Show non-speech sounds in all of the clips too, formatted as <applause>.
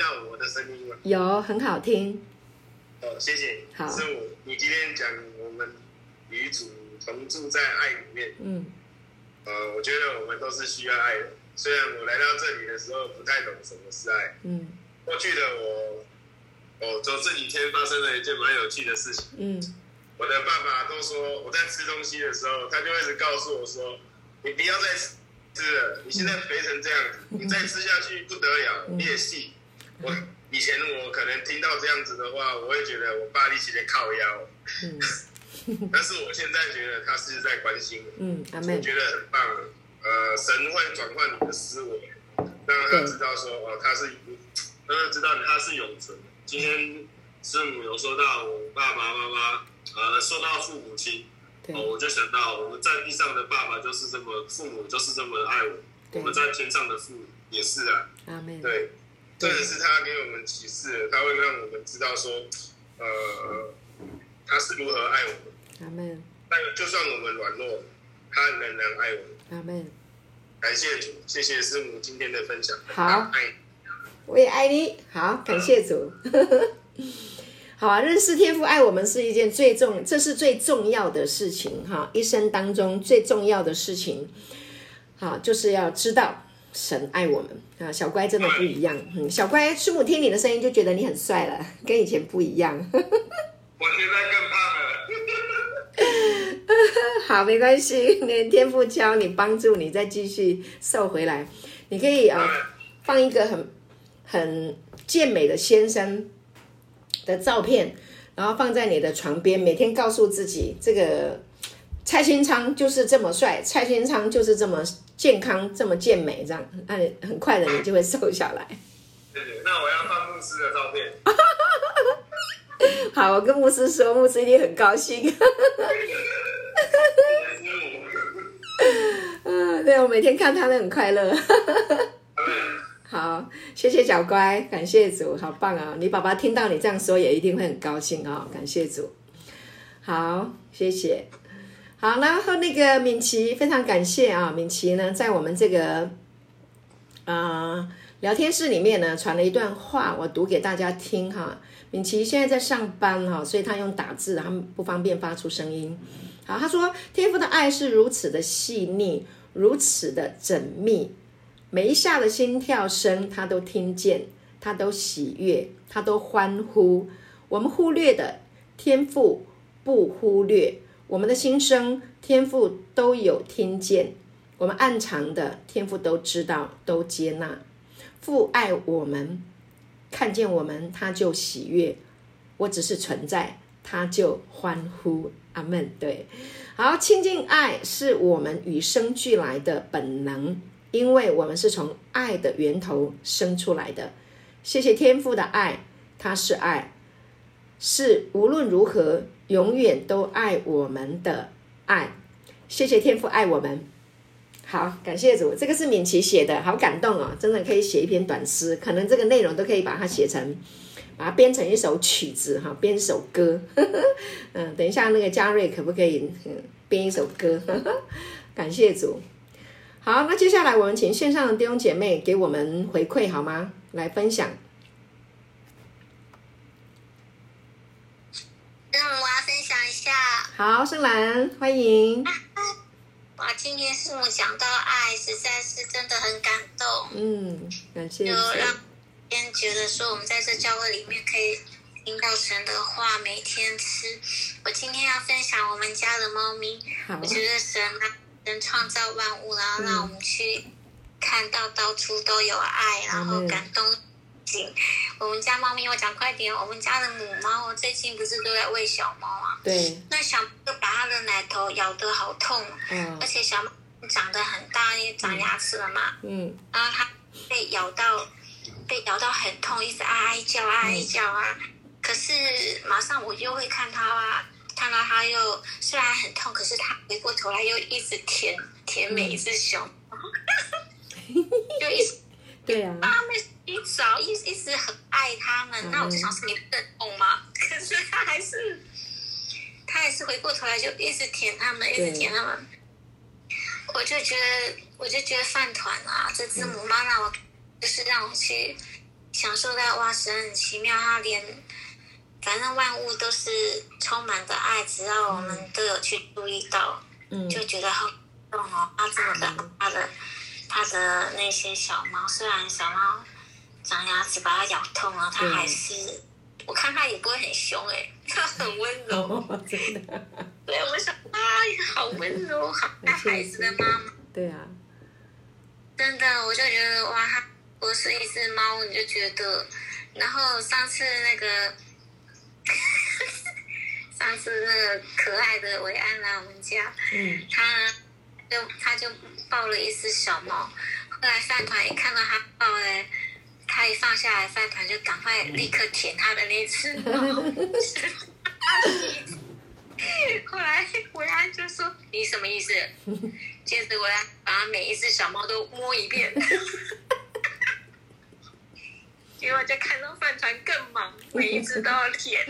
到我的声音吗？有，很好听。哦，谢谢。好，是我，你今天讲我们女主同住在爱里面。嗯。呃，我觉得我们都是需要爱的。虽然我来到这里的时候不太懂什么是爱。嗯。过去的我，哦，就这几天发生了一件蛮有趣的事情。嗯。我的爸爸都说我在吃东西的时候，他就一直告诉我说：“你不要再吃了，你现在肥成这样子，<laughs> 你再吃下去不得了，裂细。”我以前我可能听到这样子的话，我会觉得我爸力气在靠腰。嗯，但是我现在觉得他是在关心我。嗯，我觉得很棒。呃，神会转换你的思维，让他知道说哦，他是，让他知道他是永存。今天师母有说到我爸爸妈妈。呃，说到父母亲，哦，我就想到我们在地上的爸爸就是这么，父母就是这么爱我。我们在天上的父也是啊。阿妹。对，这也是他给我们启示，他会让我们知道说，呃，他是如何爱我们。阿门。但就算我们软弱，他仍然爱我们。阿门。感谢主，谢谢师母今天的分享。好，爱，我也爱你。好，感谢主。<laughs> 好啊，认识天父爱我们是一件最重，这是最重要的事情哈，一生当中最重要的事情，好，就是要知道神爱我们啊。小乖真的不一样，嗯，小乖，师母听你的声音就觉得你很帅了，<laughs> 跟以前不一样。<laughs> 我现在更胖了。<laughs> 好，没关系，连天赋教你，帮助你再继续瘦回来。你可以啊，放一个很很健美的先生的照片，然后放在你的床边，每天告诉自己，这个蔡新昌就是这么帅，蔡新昌就是这么健康，这么健美，这样，那你很快的你就会瘦下来。对对，那我要放牧师的照片。<laughs> 好，我跟牧师说，牧师一定很高兴。<laughs> 嗯，对，我每天看他都很快乐。<laughs> 好，谢谢小乖，感谢主，好棒啊！你爸爸听到你这样说，也一定会很高兴啊、哦！感谢主，好，谢谢。好，然后那个敏琪，非常感谢啊！敏琪呢，在我们这个啊、聊天室里面呢，传了一段话，我读给大家听哈。敏琪现在在上班哈，所以他用打字，他们不方便发出声音。好，他说：“天父的爱是如此的细腻，如此的缜密。”每一下的心跳声，他都听见，他都喜悦，他都欢呼。我们忽略的天父不忽略，我们的心声天父都有听见，我们暗藏的天父都知道，都接纳。父爱我们，看见我们他就喜悦。我只是存在，他就欢呼。阿门。对，好，亲近爱是我们与生俱来的本能。因为我们是从爱的源头生出来的，谢谢天父的爱，他是爱，是无论如何永远都爱我们的爱。谢谢天父爱我们，好，感谢主。这个是敏琪写的，好感动哦，真的可以写一篇短诗，可能这个内容都可以把它写成，把它编成一首曲子哈，编一首歌。<laughs> 嗯，等一下那个嘉瑞可不可以编一首歌？<laughs> 感谢主。好，那接下来我们请线上的弟兄姐妹给我们回馈好吗？来分享。嗯，我要分享一下。好，圣兰，欢迎。哇，今天师母讲到爱，实在是真的很感动。嗯，感谢。就让天觉得说，我们在这教会里面可以听到神的话，每天吃。我今天要分享我们家的猫咪。我觉得神啊能创造万物，然后让我们去看到到处都有爱，嗯、然后感动心。嗯、我们家猫咪，我讲快点，我们家的母猫，我最近不是都在喂小猫啊？对。那小猫就把它的奶头咬得好痛，嗯，而且小猫长得很大，也长牙齿了嘛，嗯，然后它被咬到，被咬到很痛，一直哀哀叫，啊哀叫啊。嗯、可是马上我就会看它啊。看到它又虽然很痛，可是它回过头来又一直舔舔每一只熊，嗯、<laughs> 就一直对啊，一早一一直很爱他们。嗯、那我就想说你不痛吗？<laughs> 可是他还是他还是回过头来就一直舔他们，一直舔他们。我就觉得我就觉得饭团啊，这只母猫让我就是让我去享受到哇，神很奇妙，他连反正万物都是充满着爱，只要我们都有去注意到，嗯，就觉得好感动哦。他这么的，他的他的那些小猫，虽然小猫长牙齿把它咬痛了，它还是，我看它也不会很凶哎，它很温柔，哦，真的。对，我想啊，好温柔，好 <laughs> 爱孩子的妈妈。对啊，真的，我就觉得哇，它不是一只猫，你就觉得。然后上次那个，上次那个可爱的维安来我们家，嗯，他就他就抱了一只小猫。后来饭团一看到他抱嘞，他一放下来，饭团就赶快立刻舔他的那只猫。<laughs> 后来维安就说：“你什么意思？” <laughs> 接着维安把每一只小猫都摸一遍，<laughs> 结果就看到饭团更忙，每一只都要舔，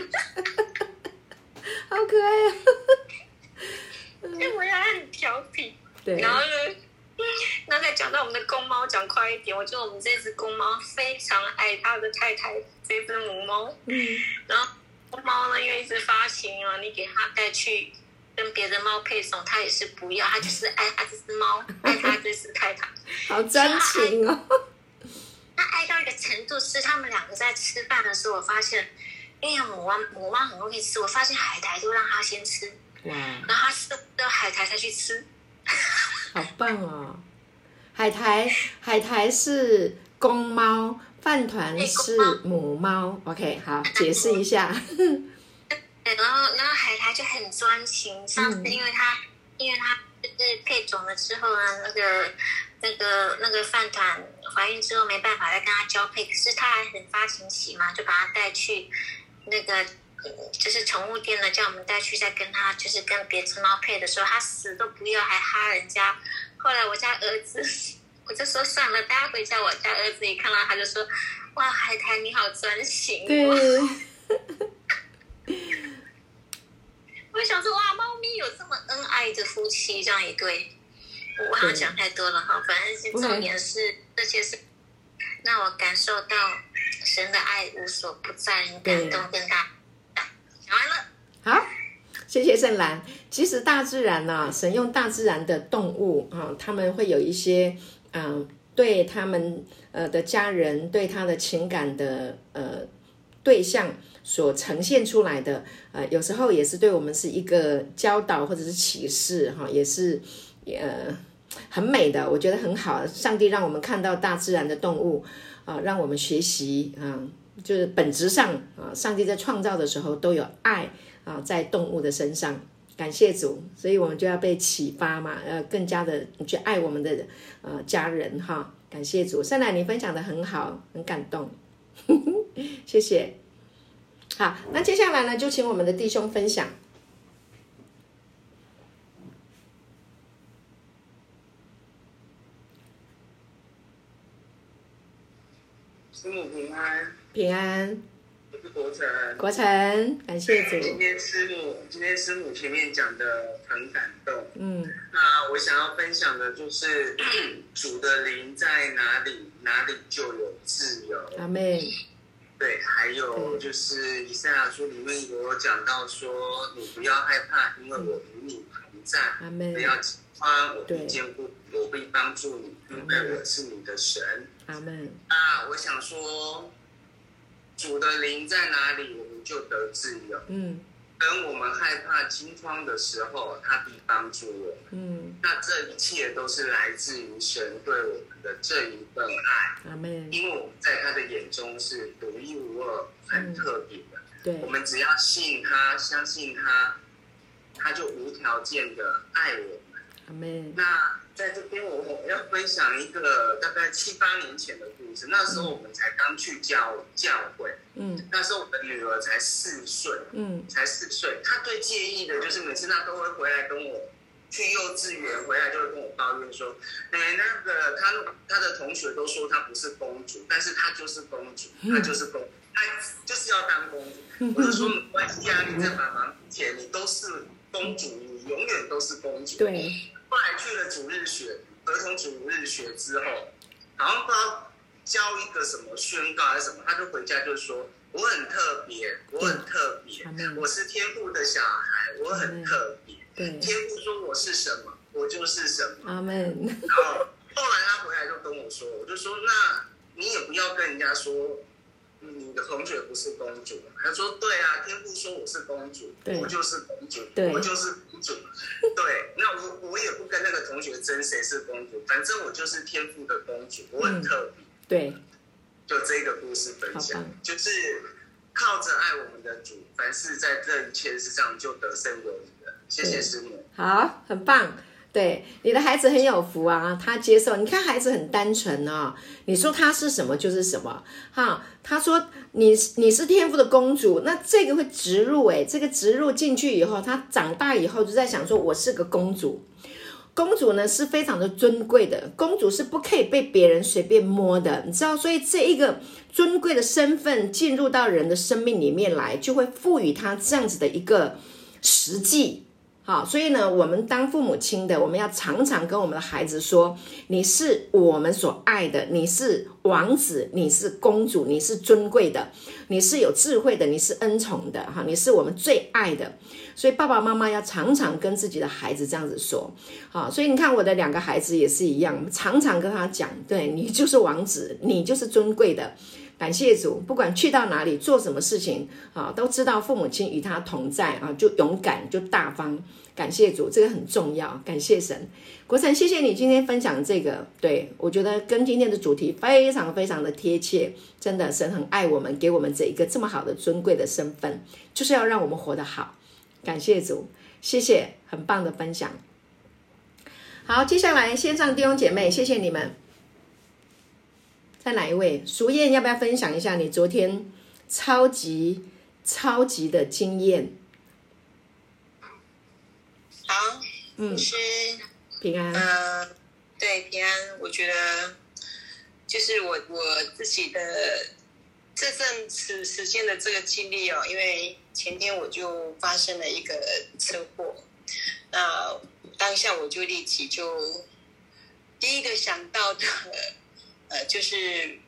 好可爱啊！因为维安很调皮，对。然后呢，那再讲到我们的公猫，讲快一点，我觉得我们这只公猫非常爱它的太太，这只母猫，嗯，<laughs> 然后公。猫呢，因为一直发情啊，你给它带去跟别的猫配种，它也是不要，它就是爱它这只猫，爱它这只太太，<laughs> 好专情哦。<laughs> 它爱到一个程度，是他们两个在吃饭的时候，我发现，因为母猫母猫很容易吃，我发现海苔都让它先吃，哇，然后它吃到海苔才去吃，好棒哦。海苔海苔是公猫。饭团是母猫，OK，好，解释一下。然后，然后海苔就很专情。上次因为它，嗯、因为它就是配种了之后呢，那个、那个、那个饭团怀孕之后没办法再跟它交配，可是它还很发情期嘛，就把它带去那个就是宠物店呢，叫我们带去再跟它就是跟别只猫配的时候，它死都不要，还哈人家。后来我家儿子。<laughs> 我就说算了，大家回家。我家儿子一看到他就说：“哇，海苔你好专情。”对。<laughs> 我想说哇，猫咪有这么恩爱的夫妻这样一对，我好像讲太多了哈。反正重点是这些是让我感受到神的爱无所不在，很感动跟大讲完了。好，谢谢圣兰。其实大自然呢、啊，神用大自然的动物啊，他们会有一些。嗯，对他们呃的家人，对他的情感的呃对象所呈现出来的，呃，有时候也是对我们是一个教导或者是启示哈，也是呃很美的，我觉得很好。上帝让我们看到大自然的动物啊，让我们学习啊，就是本质上啊，上帝在创造的时候都有爱啊，在动物的身上。感谢主，所以我们就要被启发嘛，呃，更加的去爱我们的呃家人哈。感谢主，圣奶你分享的很好，很感动，<laughs> 谢谢。好，那接下来呢，就请我们的弟兄分享。师母平安，平安。国成，国成，感谢主。今天师母，今天师母前面讲的很感动。嗯，那我想要分享的就是 <clears throat> 主的灵在哪里，哪里就有自由。阿妹。对，还有就是以赛亚书里面有讲到说，你不要害怕，因为我与你同在。阿妹。不要惊慌，我必坚固，我必帮助你，因为我是你的神。阿门。那我想说。主的灵在哪里，我们就得自由。嗯，等我们害怕惊慌的时候，他必帮助我们。嗯，那这一切都是来自于神对我们的这一份爱。阿门。因为我们在他的眼中是独一无二、很特别的。嗯、对，我们只要信他，相信他，他就无条件的爱我们。阿门。那。在这边，我要分享一个大概七八年前的那时候我们才刚去教教会，嗯，那时候我的女儿才四岁，嗯，才四岁。她最介意的就是每次她都会回来跟我去幼稚园，回来就会跟我抱怨说：“哎，那个她她的同学都说她不是公主，但是她就是公主，她就是公，她就是要当公主。”我就说没关系啊，你在妈妈面前你都是公主，你永远都是公主。对。后来去了主日学，儿童主日学之后，好像不知道交一个什么宣告还是什么，他就回家就说我很特别，我很特别，嗯、我是天赋的小孩，我很特别。对，天赋说我是什么，我就是什么。阿门。然后后来他回来就跟我说，我就说那你也不要跟人家说。你的同学不是公主，他说对啊，天父说我是公主，我就是公主，我就是公主。对，<laughs> 那我我也不跟那个同学争谁是公主，反正我就是天父的公主，我很特别。对，就这个故事分享，就是靠着爱我们的主，凡事在这一切事上就得胜有余了。谢谢师母，好，很棒。对，你的孩子很有福啊，他接受。你看孩子很单纯哦，你说他是什么就是什么。哈，他说你你是天赋的公主，那这个会植入诶，这个植入进去以后，他长大以后就在想说，我是个公主。公主呢是非常的尊贵的，公主是不可以被别人随便摸的，你知道？所以这一个尊贵的身份进入到人的生命里面来，就会赋予他这样子的一个实际。好，所以呢，我们当父母亲的，我们要常常跟我们的孩子说：“你是我们所爱的，你是王子，你是公主，你是尊贵的，你是有智慧的，你是恩宠的，哈，你是我们最爱的。”所以爸爸妈妈要常常跟自己的孩子这样子说。好，所以你看我的两个孩子也是一样，常常跟他讲：“对，你就是王子，你就是尊贵的。”感谢主，不管去到哪里做什么事情啊，都知道父母亲与他同在啊，就勇敢就大方。感谢主，这个很重要。感谢神，国成，谢谢你今天分享这个，对，我觉得跟今天的主题非常非常的贴切。真的，神很爱我们，给我们这一个这么好的尊贵的身份，就是要让我们活得好。感谢主，谢谢，很棒的分享。好，接下来线上弟兄姐妹，谢谢你们。在哪一位？淑燕，要不要分享一下你昨天超级超级的经验？好，嗯，是平安。呃，对，平安。我觉得就是我我自己的这阵子时间的这个经历哦，因为前天我就发生了一个车祸，那当下我就立即就第一个想到的。呃，就是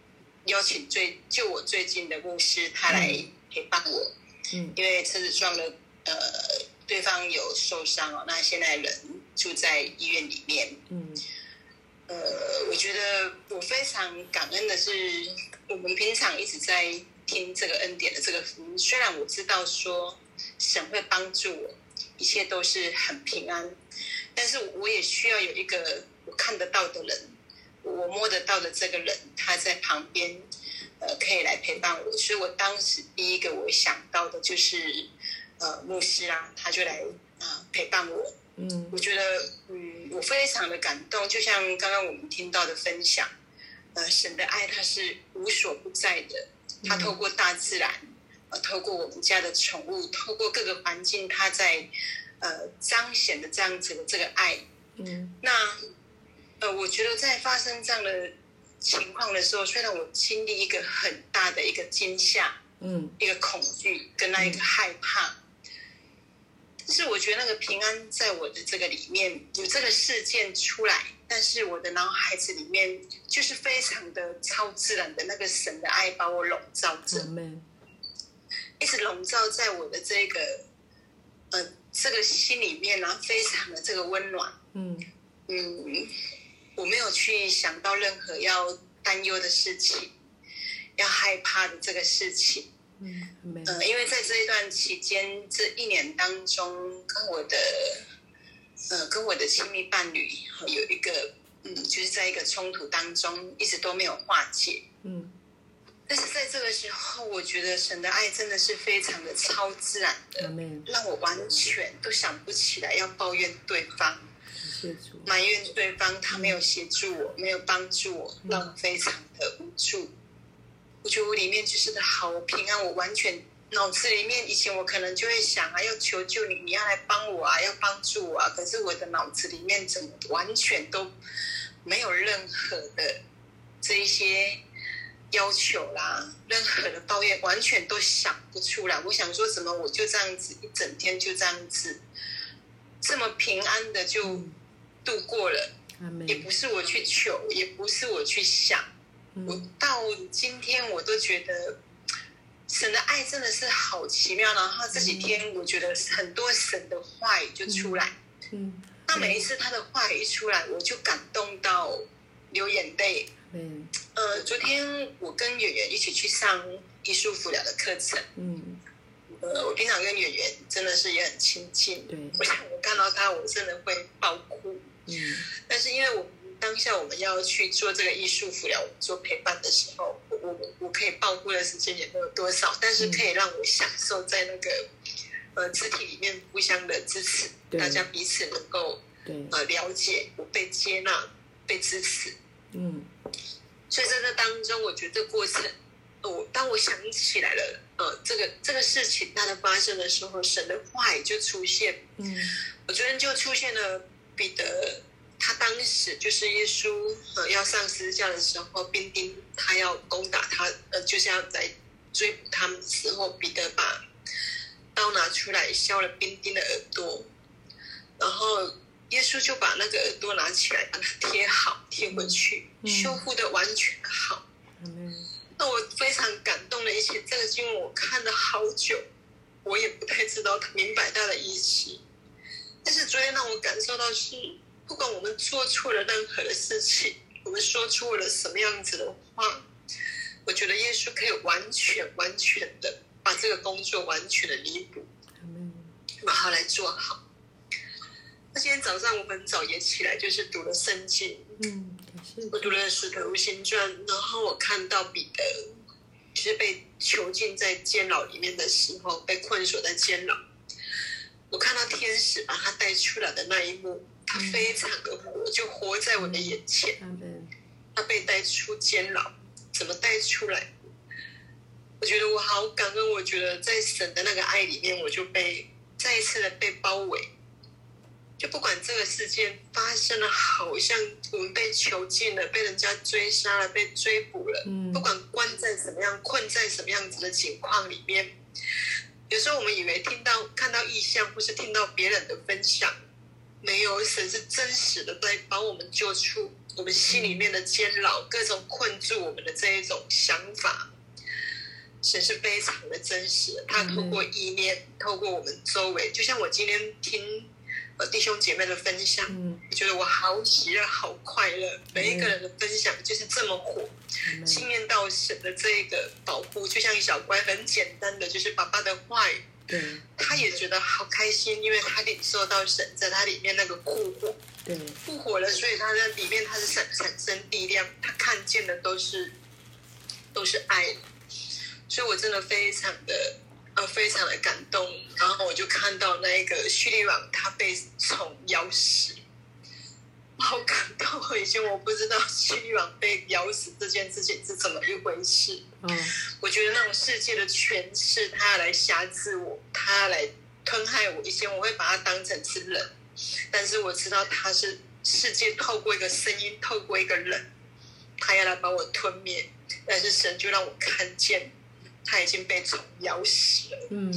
邀请最就我最近的牧师，他来陪伴我。嗯，因为车子撞了，呃，对方有受伤哦，那现在人住在医院里面。嗯，呃，我觉得我非常感恩的是，我们平常一直在听这个恩典的这个福音，虽然我知道说神会帮助我，一切都是很平安，但是我也需要有一个我看得到的人。我摸得到的这个人，他在旁边，呃，可以来陪伴我。所以我当时第一个我想到的就是，呃，牧师啊，他就来啊、呃、陪伴我。嗯，我觉得，嗯，我非常的感动。就像刚刚我们听到的分享，呃，神的爱它是无所不在的。他透过大自然，呃，透过我们家的宠物，透过各个环境，他在呃彰显的这样子的这个爱。嗯，那。呃，我觉得在发生这样的情况的时候，虽然我经历一个很大的一个惊吓，嗯，一个恐惧跟那一个害怕，嗯，但是我觉得那个平安在我的这个里面有这个事件出来，但是我的脑海子里面就是非常的超自然的那个神的爱把我笼罩着，嗯，一直笼罩在我的这个呃这个心里面，然后非常的这个温暖，嗯嗯。我没有去想到任何要担忧的事情，要害怕的这个事情。嗯，呃，因为在这一段期间，这一年当中，跟我的呃，跟我的亲密伴侣有一个嗯，就是在一个冲突当中，一直都没有化解。嗯，但是在这个时候，我觉得神的爱真的是非常的超自然的，让我完全都想不起来要抱怨对方。埋怨对方，他没有协助我，没有帮助我，让我非常的无助。我觉得我里面就是个好平安，我完全脑子里面以前我可能就会想啊，要求救你，你要来帮我啊，要帮助我啊。可是我的脑子里面怎么完全都没有任何的这一些要求啦，任何的抱怨，完全都想不出来。我想说什么，我就这样子一整天就这样子，这么平安的就。度过了，也不是我去求，也不是我去想，我到今天我都觉得神的爱真的是好奇妙。然后这几天我觉得很多神的话语就出来，嗯，那每一次他的话语一出来，我就感动到流眼泪。嗯，呃，昨天我跟圆圆一起去上艺术辅疗的课程，嗯，呃，我平常跟圆圆真的是也很亲近，对，我想我看到他，我真的会爆哭，嗯，但是因为我们当下我们要去做这个艺术辅疗做陪伴的时候，我我我可以爆哭的时间也没有多少，但是可以让我享受在那个呃肢体里面互相的支持，大家彼此能够呃了解我被接纳被支持，嗯。所以在这当中，我觉得这过程，我当我想起来了，呃，这个这个事情它的发生的时候，神的话语就出现。嗯，我昨天就出现了彼得，他当时就是耶稣呃要上十字架的时候，兵丁他要攻打他，呃，就是要来追捕他们的时候，彼得把刀拿出来削了兵丁的耳朵，然后。耶稣就把那个耳朵拿起来，把它贴好，贴回去，嗯、修复的完全好。嗯、那我非常感动的一些，这个经文我看了好久，我也不太知道明白它的意思。但是昨天让我感受到是，不管我们做错了任何的事情，我们说出了什么样子的话，我觉得耶稣可以完全完全的把这个工作完全的弥补，把它来做好。那今天早上我很早也起来，就是读了圣经。嗯，我读了《使徒行传》，然后我看到彼得其实被囚禁在监牢里面的时候，被困锁在监牢。我看到天使把他带出来的那一幕，他非常的活，就活在我的眼前。他被带出监牢，怎么带出来？我觉得我好感恩，我觉得在神的那个爱里面，我就被再一次的被包围。就不管这个事件发生了，好像我们被囚禁了，被人家追杀了，被追捕了。嗯，不管关在什么样、困在什么样子的情况里面，有时候我们以为听到、看到异象，或是听到别人的分享，没有神是真实的在把我们救出我们心里面的监牢，各种困住我们的这一种想法。神是非常的真实的，他透过意念，透过我们周围，就像我今天听。呃，弟兄姐妹的分享，嗯，我觉得我好喜乐，好快乐。每一个人的分享就是这么火，经验到神的这一个保护，就像一小乖，很简单的，就是爸爸的话语，对，他也觉得好开心，因为他领受到神在他里面那个复活，对，复活了，所以他在里面他是产产生力量，他看见的都是都是爱，所以我真的非常的。呃，非常的感动，然后我就看到那一个叙利王他被虫咬死，好感动！以前我不知道叙利王被咬死这件事情是怎么一回事。嗯，我觉得那种世界的权势，他要来挟制我，他要来吞害我。以前我会把他当成是人，但是我知道他是世界透过一个声音，透过一个人，他要来把我吞灭。但是神就让我看见。他已经被虫咬死了，嗯，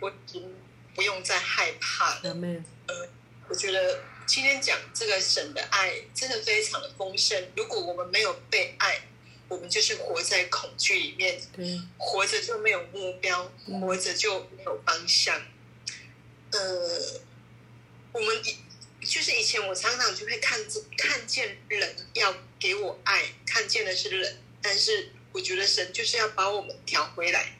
我已经不用再害怕了。嗯、呃，我觉得今天讲这个神的爱真的非常的丰盛。如果我们没有被爱，我们就是活在恐惧里面，嗯、活着就没有目标，嗯、活着就没有方向。呃，我们以就是以前我常常就会看看见人要给我爱，看见的是人，但是。我觉得神就是要把我们调回来，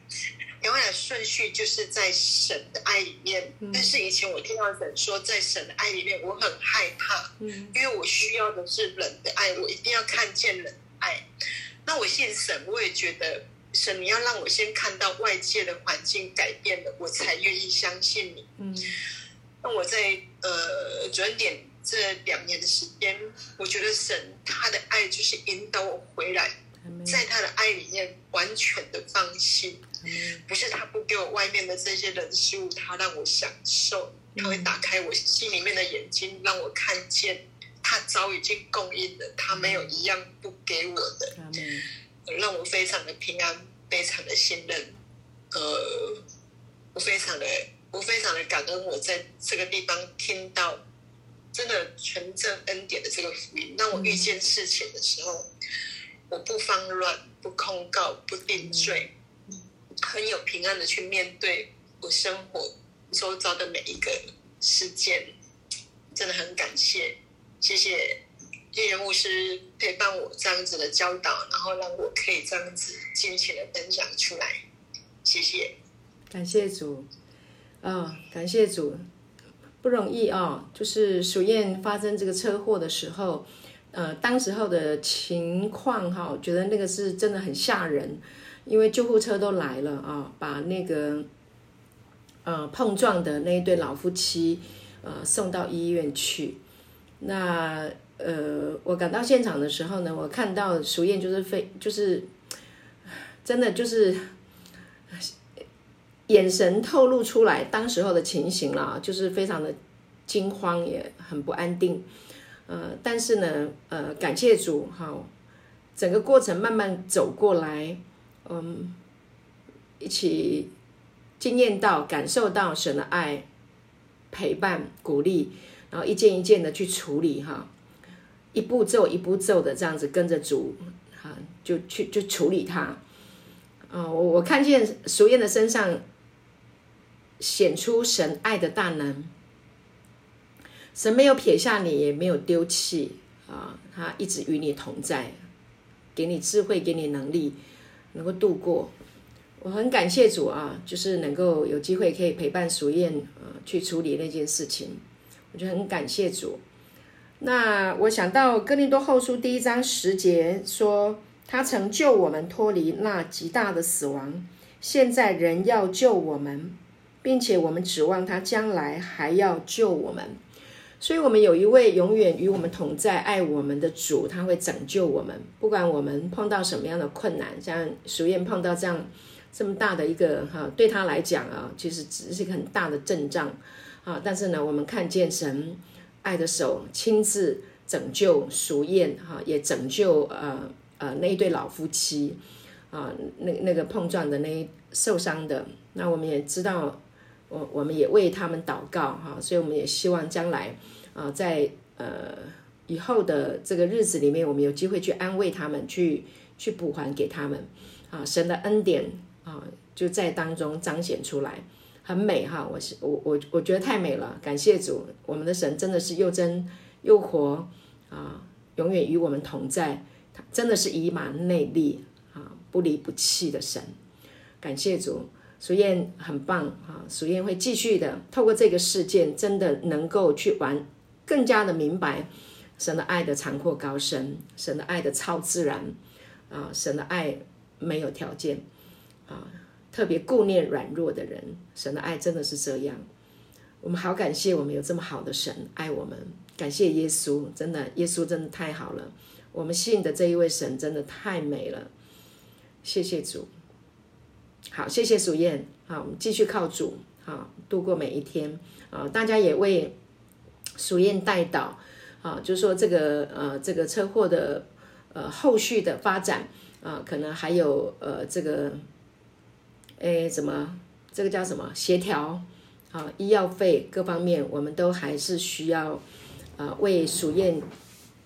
调回来顺序就是在神的爱里面。但是以前我听到神说在神的爱里面，我很害怕，因为我需要的是人的爱，我一定要看见人的爱。那我信神，我也觉得神，你要让我先看到外界的环境改变了，我才愿意相信你。嗯，那我在呃转点这两年的时间，我觉得神他的爱就是引导我回来。在他的爱里面完全的放心，不是他不给我外面的这些人事物，他让我享受，他会打开我心里面的眼睛，让我看见他早已经供应了，他没有一样不给我的，让我非常的平安，非常的信任。呃，我非常的，我非常的感恩，我在这个地方听到真的纯正恩典的这个福音，当我遇见事情的时候。我不慌乱，不控告，不定罪，很有平安的去面对我生活周遭的每一个事件。真的很感谢，谢谢丽人牧师陪伴我这样子的教导，然后让我可以这样子尽情的分享出来。谢谢，感谢主，啊、哦，感谢主。不容易啊、哦，就是鼠燕发生这个车祸的时候，呃，当时候的情况哈，我觉得那个是真的很吓人，因为救护车都来了啊、把那个呃碰撞的那一对老夫妻呃送到医院去。那呃，我赶到现场的时候呢，我看到淑燕就是非就是真的就是。眼神透露出来，当时候的情形了，就是非常的惊慌，也很不安定。呃，但是呢，呃，感谢主，哈，整个过程慢慢走过来，嗯，一起经验到、感受到神的爱、陪伴、鼓励，然后一件一件的去处理，哈，一步骤一步骤的这样子跟着主，哈，就去就处理它。啊、我我看见淑燕的身上。显出神爱的大能，神没有撇下你，也没有丢弃啊，他一直与你同在，给你智慧，给你能力，能够度过。我很感谢主啊，就是能够有机会可以陪伴淑燕啊去处理那件事情，我就很感谢主。那我想到哥林多后书第一章十节说，他曾救我们脱离那极大的死亡，现在仍要救我们。并且我们指望他将来还要救我们，所以，我们有一位永远与我们同在、爱我们的主，他会拯救我们。不管我们碰到什么样的困难，像淑燕碰到这样这么大的一个哈，对他来讲啊，其实只是一个很大的阵仗啊。但是呢，我们看见神爱的手亲自拯救淑燕哈，也拯救呃呃那一对老夫妻啊，那那个碰撞的那一受伤的，那我们也知道。我我们也为他们祷告哈，所以我们也希望将来啊，在呃以后的这个日子里面，我们有机会去安慰他们，去去补还给他们啊，神的恩典啊就在当中彰显出来，很美哈，我是我我我觉得太美了，感谢主，我们的神真的是又真又活啊，永远与我们同在，他真的是以马内利啊，不离不弃的神，感谢主。淑燕很棒啊！淑燕会继续的透过这个事件，真的能够去玩，更加的明白神的爱的长阔高深，神的爱的超自然啊！神的爱没有条件啊！特别顾念软弱的人，神的爱真的是这样。我们好感谢我们有这么好的神爱我们，感谢耶稣，真的耶稣真的太好了。我们信的这一位神真的太美了，谢谢主。好，谢谢鼠燕。好，我们继续靠主，好度过每一天。啊，大家也为鼠燕代祷。啊，就说这个呃，这个车祸的呃后续的发展啊，可能还有呃这个，哎，怎么这个叫什么协调？啊，医药费各方面，我们都还是需要啊为鼠燕。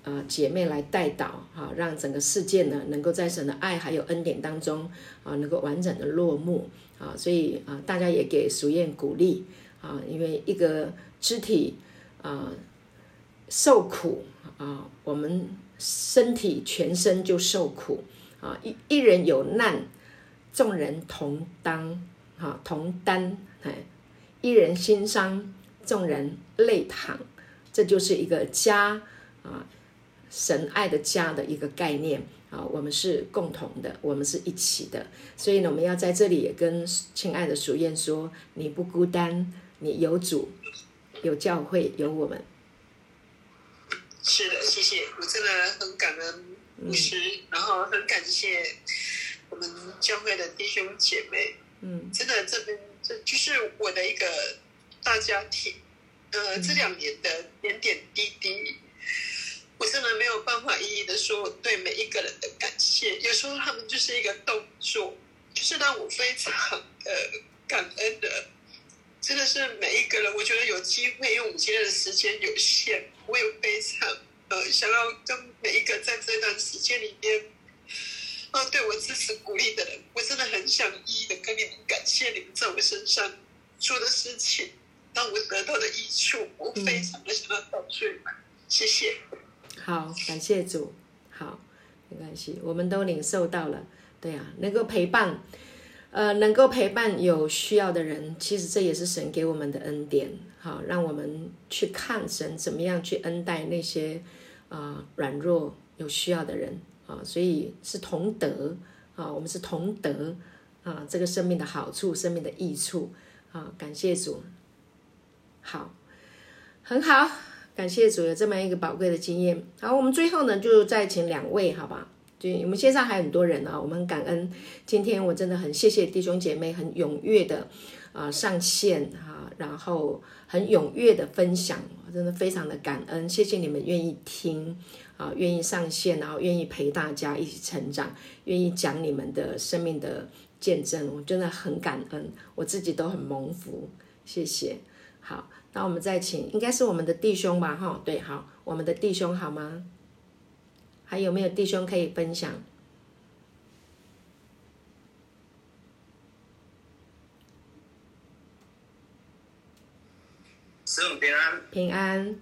呃，姐妹来代祷哈，让整个事件呢，能够在神的爱还有恩典当中啊，能够完整的落幕啊。所以啊，大家也给淑燕鼓励啊，因为一个肢体啊受苦啊，我们身体全身就受苦啊。一一人有难，众人同当啊，同担哎，一人心伤，众人泪淌，这就是一个家啊。神爱的家的一个概念。啊，我们是共同的，我们是一起的，所以呢，我们要在这里也跟亲爱的淑燕说，你不孤单，你有主，有教会，有我们。是的，谢谢，我真的很感恩牧师，嗯、然后很感谢我们教会的弟兄姐妹，嗯，真的这边这就是我的一个大家庭，呃，这两年的点点滴滴。我真的没有办法一一的说对每一个人的感谢，有时候他们就是一个动作，就是让我非常的感恩的。真的是每一个人，我觉得有机会，因为我们今天的时间有限，我也非常呃想要跟每一个在这段时间里边啊，对我支持鼓励的人，我真的很想一一的跟你们感谢你们在我身上做的事情，让我得到的益处，我非常的想要报出来。谢谢。好，感谢主。好，没关系，我们都领受到了。对啊，能够陪伴，呃，能够陪伴有需要的人，其实这也是神给我们的恩典。好，让我们去看神怎么样去恩待那些啊、软弱有需要的人啊，所以是同德啊，我们是同德啊，这个生命的好处，生命的益处啊，感谢主。好，很好，感谢主有这么一个宝贵的经验。好，我们最后呢，就再请两位，好吧？对，我们线上还有很多人啊，我们感恩。今天我真的很谢谢弟兄姐妹很踊跃的啊、上线哈、啊，然后。很踊跃的分享，真的非常的感恩，谢谢你们愿意听啊，愿意上线，然后愿意陪大家一起成长，愿意讲你们的生命的见证，我真的很感恩，我自己都很蒙福，谢谢。好，那我们再请，应该是我们的弟兄吧，哈，对，好，我们的弟兄好吗？还有没有弟兄可以分享？师母平安，平安。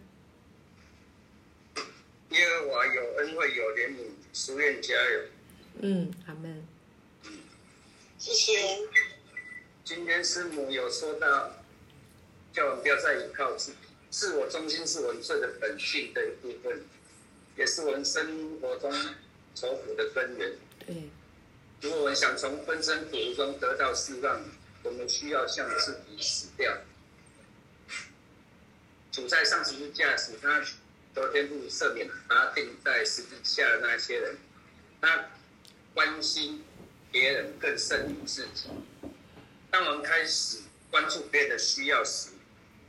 耶和华有恩惠有怜悯，书院加油。嗯，阿门。谢谢。今天师母有说到，叫我们不要再依靠自己，自我中心是我们罪的本性的一部分，也是我们生活中愁苦的根源。对。如果我们想从分身苦中得到释放，我们需要向自己死掉。主在上十字架时，他求天父赦免，把他钉在十字架的那些人，他关心别人更胜于自己。当我们开始关注别人的需要时，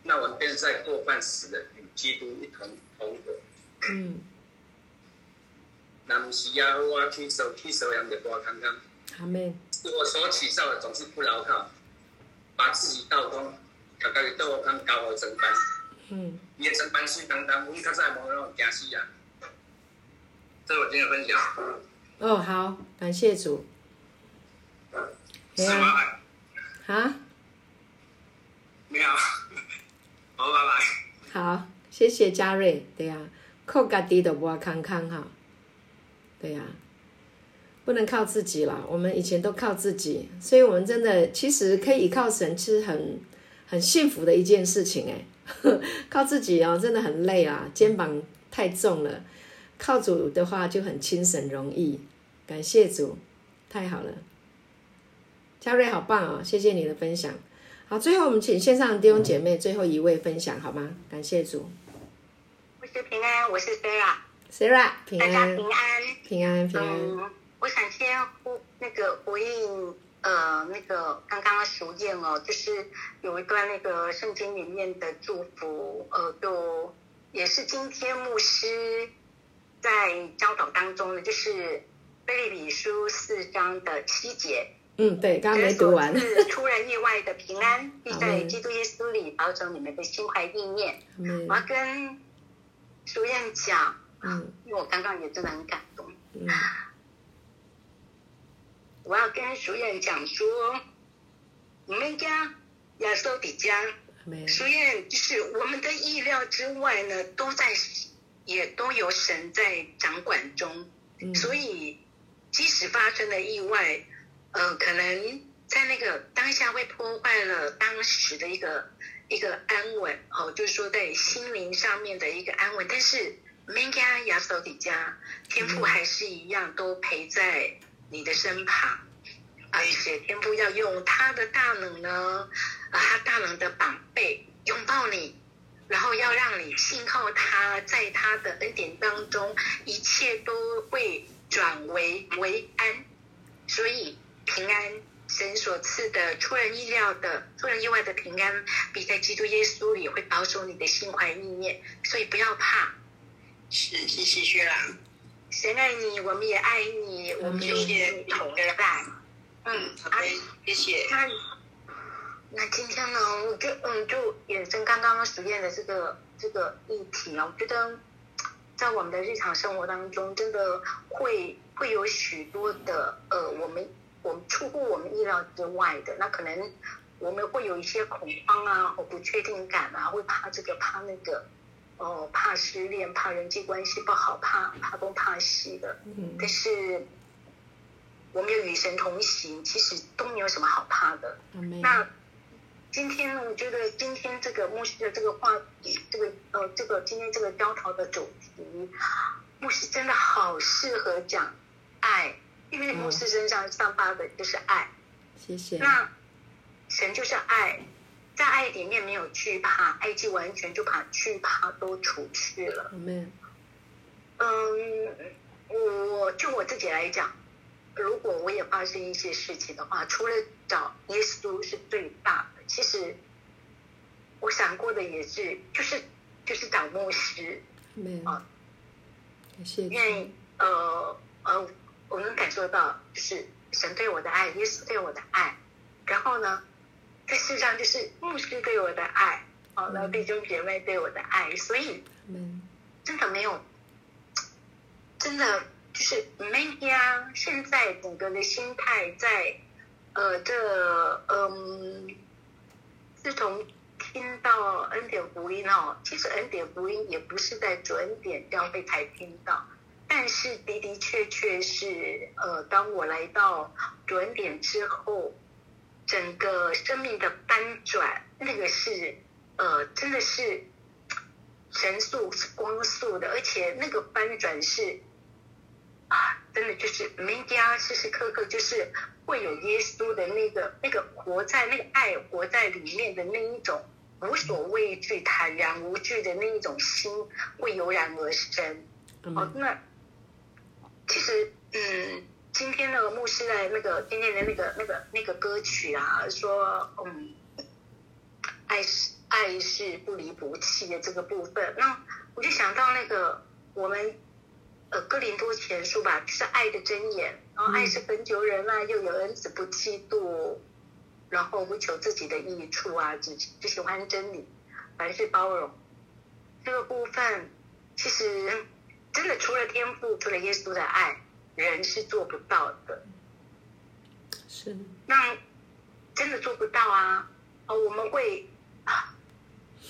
那我们便在过犯时的与基督一同同活。嗯。那不是亚我去手去手样的多康康。阿门。我所起造的总是不牢靠，把自己倒空，刚刚都我看搞我整班。嗯，也成班水当当，我们较早无那种惊死啊。这是我今天的分享。哦，好，感谢主。是吗？啊？没有。好，拜拜。好，谢谢嘉瑞。对呀、啊，靠家己都无康康哈。对呀、不能靠自己了。我们以前都靠自己，所以我们真的其实可以依靠神，其实很很幸福的一件事情哎。<laughs> 靠自己哦，真的很累啊，肩膀太重了。靠主的话就很轻省容易，感谢主，太好了。嘉瑞好棒哦，谢谢你的分享。好，最后我们请线上的弟兄姐妹最后一位分享好吗？感谢主。我是平安，我是 Sarah。Sarah，平安，大家平安，平安，平安。嗯，我想先呼那个回应。呃，那个刚刚熟燕哦，就是有一段那个圣经里面的祝福，呃，就也是今天牧师在教导当中的，就是贝利比书四章的七节。嗯，对，刚刚没读完。是突然意外的平安，必在基督耶稣里保守你们的心怀意念。嗯。我要跟熟燕讲，嗯，因为我刚刚也真的很感动。嗯。我要跟熟燕讲说，你们家亚瑟底家，熟燕就是我们的意料之外呢，都在也都有神在掌管中，嗯、所以即使发生了意外，呃，可能在那个当下会破坏了当时的一个一个安稳，哦，就是说在心灵上面的一个安稳，但是我们家亚索底加天赋还是一样都陪在。你的身旁，而且天赋要用他的大能呢，啊，他大能的膀臂拥抱你，然后要让你信靠他，在他的恩典当中，一切都会转为为安。所以平安，神所赐的出人意料的、出人意外的平安，必在基督耶稣里会保守你的心怀意念。所以不要怕。是，谢谢薛郎。神爱你，我们也爱你，我们就是同伴。嗯，好的，谢谢。那那今天呢，我就嗯，就衍生刚刚实验的这个这个议题啊，我觉得在我们的日常生活当中，真的会会有许多的呃，我们我们出乎我们意料之外的，那可能我们会有一些恐慌啊，或不确定感啊，会怕这个怕那个，哦、呃，怕失恋，怕人际关系不好，怕怕东怕西的。嗯。但是我们有与神同行，其实都没有什么好怕的。嗯。那今天呢，我觉得今天这个牧师的这个话题，这个呃，这个今天这个教导的主题，牧师真的好适合讲。爱，因为牧师身上散发的就是爱。谢谢。那神就是爱，在爱里面没有惧怕，爱就完全就把惧怕都除去了。嗯，我就我自己来讲，如果我也发生一些事情的话，除了找耶稣是最大的，其实我想过的也是，就是就是找牧师。Amen。啊，谢谢。因为呃呃。我能感受到，就是神对我的爱，耶稣对我的爱，然后呢，在世上就是牧师对我的爱，好，然后弟兄姐妹对我的爱，所以，真的没有，真的就是没呀。现在整个的心态在，呃，这嗯，自从听到恩典福音哦，其实恩典福音也不是在准点教会才听到。但是的的确确是，呃，当我来到准点之后，整个生命的翻转，那个是，呃，真的是神速是光速的，而且那个翻转是，啊，真的就是每家时时刻刻就是会有耶稣的那个那个活在那个爱活在里面的那一种无所畏惧、坦然无惧的那一种心会油然而生。哦，那。其实，嗯，今天那个牧师的那个今天的那个那个那个歌曲啊，说，嗯，爱是爱是不离不弃的这个部分，那我就想到那个我们，呃，哥林多前书吧，就是爱的箴言，然后爱是恒久忍耐，又有恩慈，不嫉妒，然后不求自己的益处啊，只只喜欢真理，凡事包容，这个部分其实。真的，除了天赋，除了耶稣的爱，人是做不到的。是。那真的做不到啊！哦，我们会啊，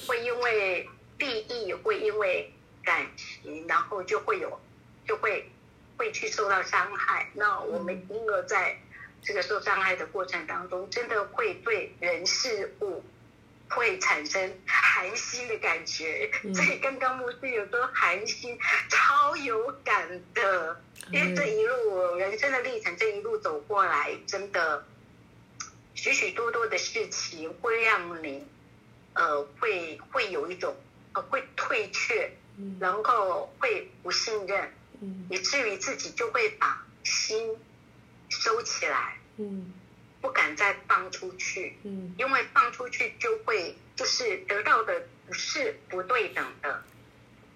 会因为利益，会因为感情，然后就会有，就会会去受到伤害。那我们因而在这个受伤害的过程当中，真的会对人事物。会产生寒心的感觉，所以刚刚牧师有说寒心超有感的，因为这一路人生的历程，这一路走过来，真的许许多多的事情会让你，呃，会会有一种呃会退却，然后会不信任，以至于自己就会把心收起来。嗯。不敢再放出去，嗯，因为放出去就会就是得到的不是不对等的，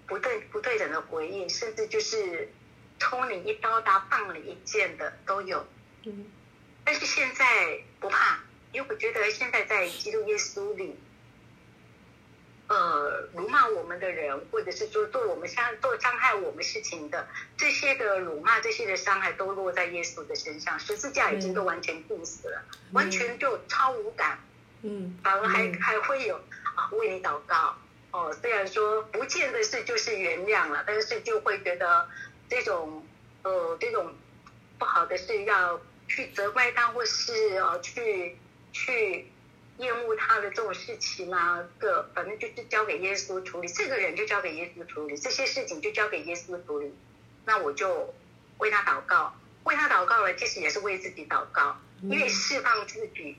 不对不对等的回应，甚至就是抽你一刀打棒你一剑的都有，嗯，但是现在不怕，因为我觉得现在在基督耶稣里。呃，辱骂我们的人，或者是说做我们伤做伤害我们事情的这些的辱骂，这些的伤害都落在耶稣的身上，十字架已经都完全钉死了，嗯、完全就超无感，嗯，反而还、嗯、还会有啊为你祷告哦，虽然说不见得是就是原谅了，但是就会觉得这种呃这种不好的事要去责怪他，或是呃去去。厌恶他的这种事情啊，个反正就是交给耶稣处理，这个人就交给耶稣处理，这些事情就交给耶稣处理。那我就为他祷告，为他祷告了，其实也是为自己祷告，因为释放自己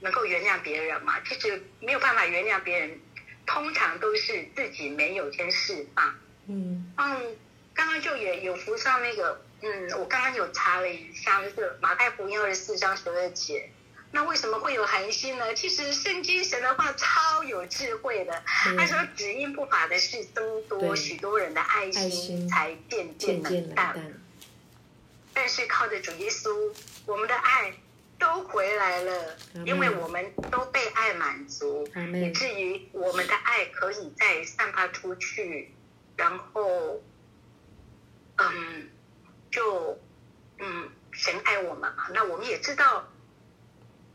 能够原谅别人嘛。其实没有办法原谅别人，通常都是自己没有先释放。嗯嗯，刚刚就也有浮上那个，嗯，我刚刚有查了一下，就是马太福音二十四章十二节。那为什么会有寒心呢？其实圣经神的话超有智慧的。他说：“只因不法的事增多，许多人的爱心才渐渐冷淡。但是靠着主耶稣，我们的爱都回来了，因为我们都被爱满足，以至于我们的爱可以再散发出去，然后，嗯，就嗯，神爱我们嘛，那我们也知道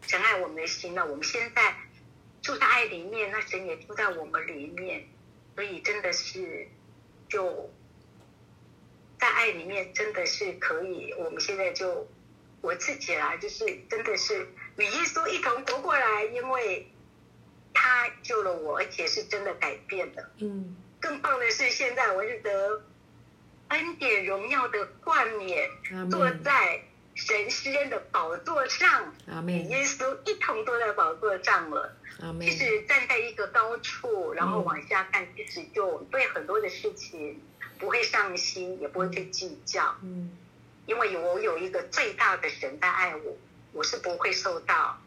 神爱我们的心，那我们现在住在爱里面，那神也住在我们里面，所以真的是就在爱里面，真的是可以。我们现在就我自己啦，就是真的是与耶稣一同活过来，因为他救了我，而且是真的改变了。嗯，更棒的是，现在我是得。恩典荣耀的冠冕，坐在神施恩的宝座上，与耶稣一同坐在宝座上了。其实站在一个高处，然后往下看，其实就对很多的事情不会上心，也不会去计较。嗯，因为我有一个最大的神在爱我，我是不会受到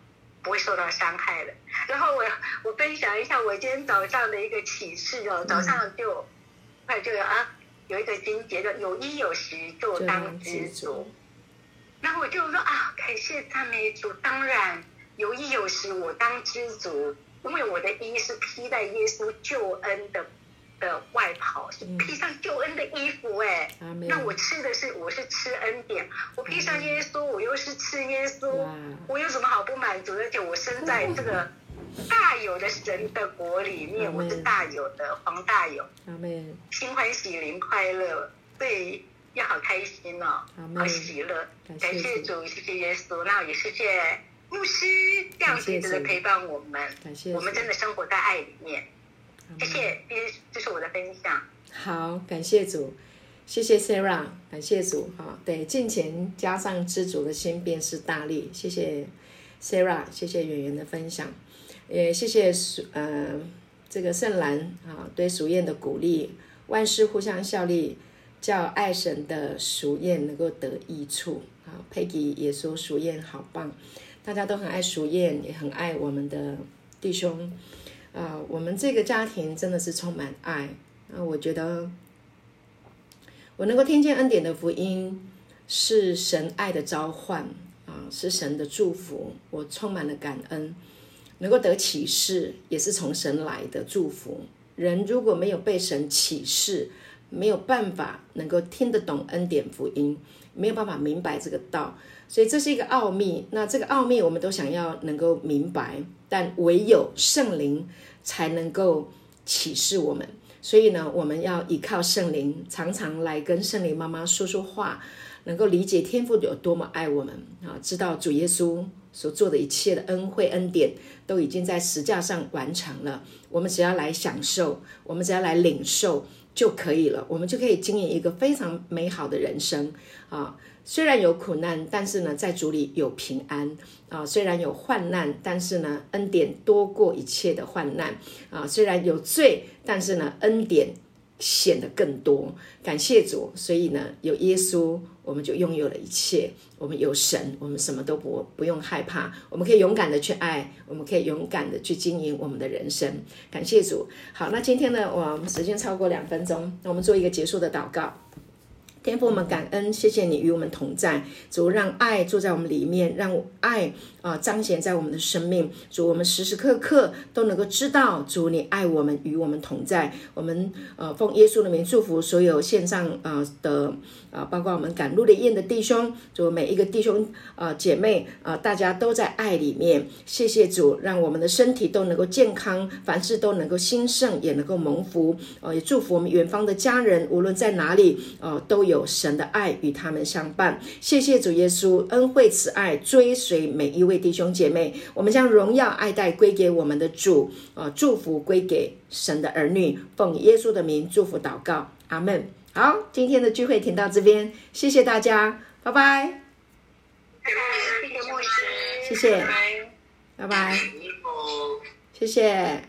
不会受到伤害的。然后我我分享一下我今天早上的一个启示哦，早上就快就啊。有一个经节的有衣有食就当知足，然后我就说啊，感谢赞美主。当然有衣有食，我当知足，因为我的衣是披在耶稣救恩的的外袍，是披上救恩的衣服。哎，那我吃的是我是吃恩典，我披上耶稣，我又是吃耶稣，我有什么好不满足的？而且我生在 <laughs> 这个。大有的神的国里面，我是大有的黄大有，心欢喜灵快乐，对，要好开心哦，好喜乐，感谢主，谢谢耶稣，那也谢谢牧师这样子的陪伴我们，我们真的生活在爱里面，谢谢，这是我的分享。好，感谢主，谢谢 Sarah，感谢主，哈，对，敬虔加上知足的心便是大力，谢谢 Sarah，谢谢圆圆的分享。也谢谢属呃这个圣兰啊对属燕的鼓励，万事互相效力，叫爱神的属燕能够得益处啊。佩吉也说属燕好棒，大家都很爱属燕，也很爱我们的弟兄啊。我们这个家庭真的是充满爱啊。我觉得我能够听见恩典的福音，是神爱的召唤啊，是神的祝福，我充满了感恩。能够得启示，也是从神来的祝福。人如果没有被神启示，没有办法能够听得懂恩典福音，没有办法明白这个道，所以这是一个奥秘。那这个奥秘，我们都想要能够明白，但唯有圣灵才能够启示我们。所以呢，我们要依靠圣灵，常常来跟圣灵妈妈说说话，能够理解天父有多么爱我们啊！知道主耶稣。所做的一切的恩惠恩典都已经在十架上完成了，我们只要来享受，我们只要来领受就可以了，我们就可以经营一个非常美好的人生啊！虽然有苦难，但是呢，在主里有平安啊！虽然有患难，但是呢，恩典多过一切的患难啊！虽然有罪，但是呢，恩典。显得更多，感谢主，所以呢，有耶稣，我们就拥有了一切。我们有神，我们什么都不不用害怕，我们可以勇敢的去爱，我们可以勇敢的去经营我们的人生。感谢主。好，那今天呢，我们时间超过两分钟，那我们做一个结束的祷告。天父，我们感恩，谢谢你与我们同在，主让爱住在我们里面，让爱啊彰显在我们的生命。主，我们时时刻刻都能够知道，主你爱我们，与我们同在。我们呃奉耶稣的名祝福所有线上啊的啊，包括我们赶路的宴的弟兄，主每一个弟兄啊姐妹啊，大家都在爱里面。谢谢主，让我们的身体都能够健康，凡事都能够兴盛，也能够蒙福。呃，也祝福我们远方的家人，无论在哪里，呃，都有。有神的爱与他们相伴，谢谢主耶稣恩惠慈爱追随每一位弟兄姐妹，我们将荣耀爱戴归给我们的主，啊，祝福归给神的儿女，奉耶稣的名祝福祷告，阿门。好，今天的聚会停到这边，谢谢大家，拜拜。谢谢，谢谢。拜拜，谢谢。